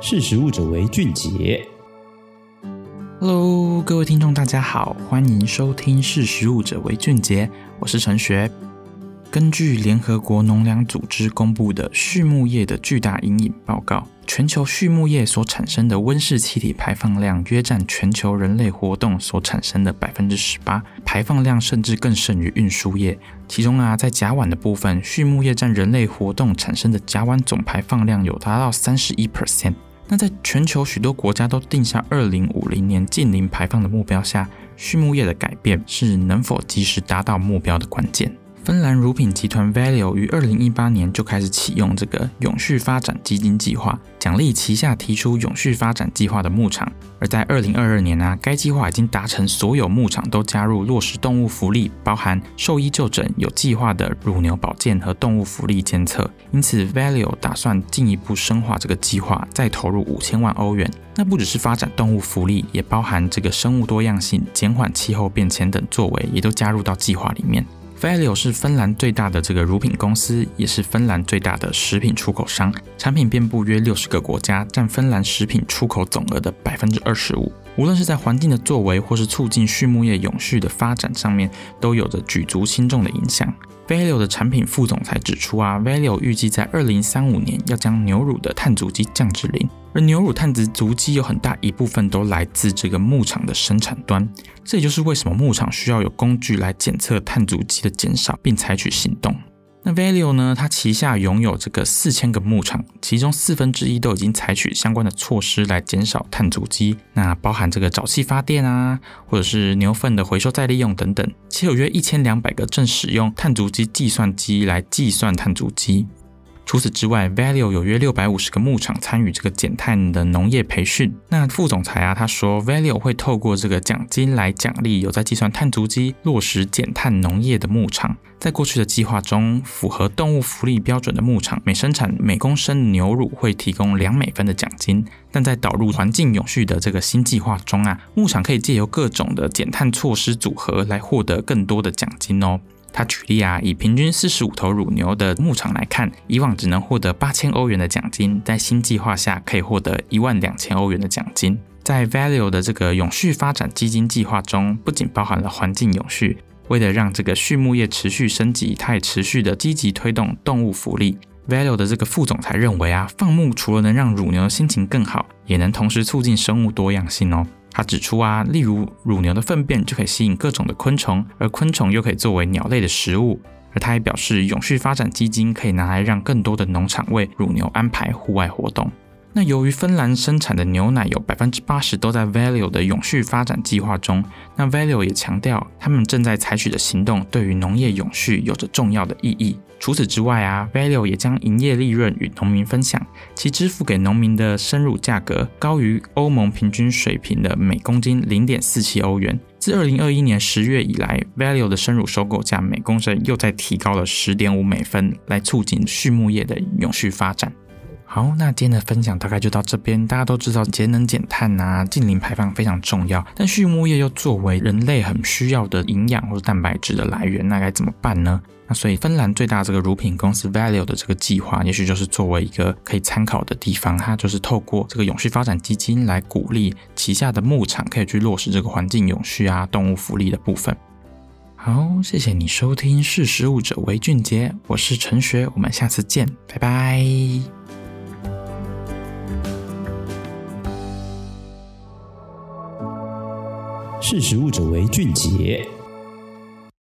识食物者为俊杰。Hello，各位听众，大家好，欢迎收听《识食物者为俊杰》，我是陈学。根据联合国农粮组织公布的畜牧业的巨大阴影报告，全球畜牧业所产生的温室气体排放量约占全球人类活动所产生的百分之十八，排放量甚至更甚于运输业。其中啊，在甲烷的部分，畜牧业占人类活动产生的甲烷总排放量有达到三十一 percent。那在全球许多国家都定下二零五零年近零排放的目标下，畜牧业的改变是能否及时达到目标的关键。芬兰乳品集团 Valio 于二零一八年就开始启用这个永续发展基金计划，奖励旗下提出永续发展计划的牧场。而在二零二二年呢、啊，该计划已经达成所有牧场都加入落实动物福利，包含兽医就诊、有计划的乳牛保健和动物福利监测。因此，Valio 打算进一步深化这个计划，再投入五千万欧元。那不只是发展动物福利，也包含这个生物多样性、减缓气候变迁等作为，也都加入到计划里面。Valio 是芬兰最大的这个乳品公司，也是芬兰最大的食品出口商，产品遍布约六十个国家，占芬兰食品出口总额的百分之二十五。无论是在环境的作为，或是促进畜牧业永续的发展上面，都有着举足轻重的影响。Valio 的产品副总裁指出啊，Valio 预计在二零三五年要将牛乳的碳足迹降至零，而牛乳碳子足迹有很大一部分都来自这个牧场的生产端，这也就是为什么牧场需要有工具来检测碳足迹的减少，并采取行动。那 Valio 呢？它旗下拥有这个四千个牧场，其中四分之一都已经采取相关的措施来减少碳足迹。那包含这个沼气发电啊，或者是牛粪的回收再利用等等。且有约一千两百个正使用碳足迹计算机来计算碳足迹。除此之外，Valio 有约六百五十个牧场参与这个减碳的农业培训。那副总裁啊，他说，Valio 会透过这个奖金来奖励有在计算碳足迹、落实减碳农业的牧场。在过去的计划中，符合动物福利标准的牧场，每生产每公升牛乳会提供两美分的奖金。但在导入环境永续的这个新计划中啊，牧场可以借由各种的减碳措施组合来获得更多的奖金哦。他举例啊，以平均四十五头乳牛的牧场来看，以往只能获得八千欧元的奖金，在新计划下可以获得一万两千欧元的奖金。在 Valio 的这个永续发展基金计划中，不仅包含了环境永续，为了让这个畜牧业持续升级，它也持续的积极推动动物福利。Valio 的这个副总裁认为啊，放牧除了能让乳牛的心情更好，也能同时促进生物多样性哦。他指出啊，例如乳牛的粪便就可以吸引各种的昆虫，而昆虫又可以作为鸟类的食物。而他还表示，永续发展基金可以拿来让更多的农场为乳牛安排户外活动。那由于芬兰生产的牛奶有百分之八十都在 Value 的永续发展计划中，那 Value 也强调，他们正在采取的行动对于农业永续有着重要的意义。除此之外啊，Value 也将营业利润与农民分享，其支付给农民的生乳价格高于欧盟平均水平的每公斤零点四七欧元。自二零二一年十月以来，Value 的生乳收购价每公升又再提高了十点五美分，来促进畜牧业的永续发展。好，那今天的分享大概就到这边。大家都知道节能减碳啊，净零排放非常重要，但畜牧业又作为人类很需要的营养或者蛋白质的来源，那该怎么办呢？那所以芬兰最大这个乳品公司 Valio 的这个计划，也许就是作为一个可以参考的地方。它就是透过这个永续发展基金来鼓励旗下的牧场可以去落实这个环境永续啊、动物福利的部分。好，谢谢你收听《识食物者为俊杰》，我是陈学，我们下次见，拜拜。识时务者为俊杰。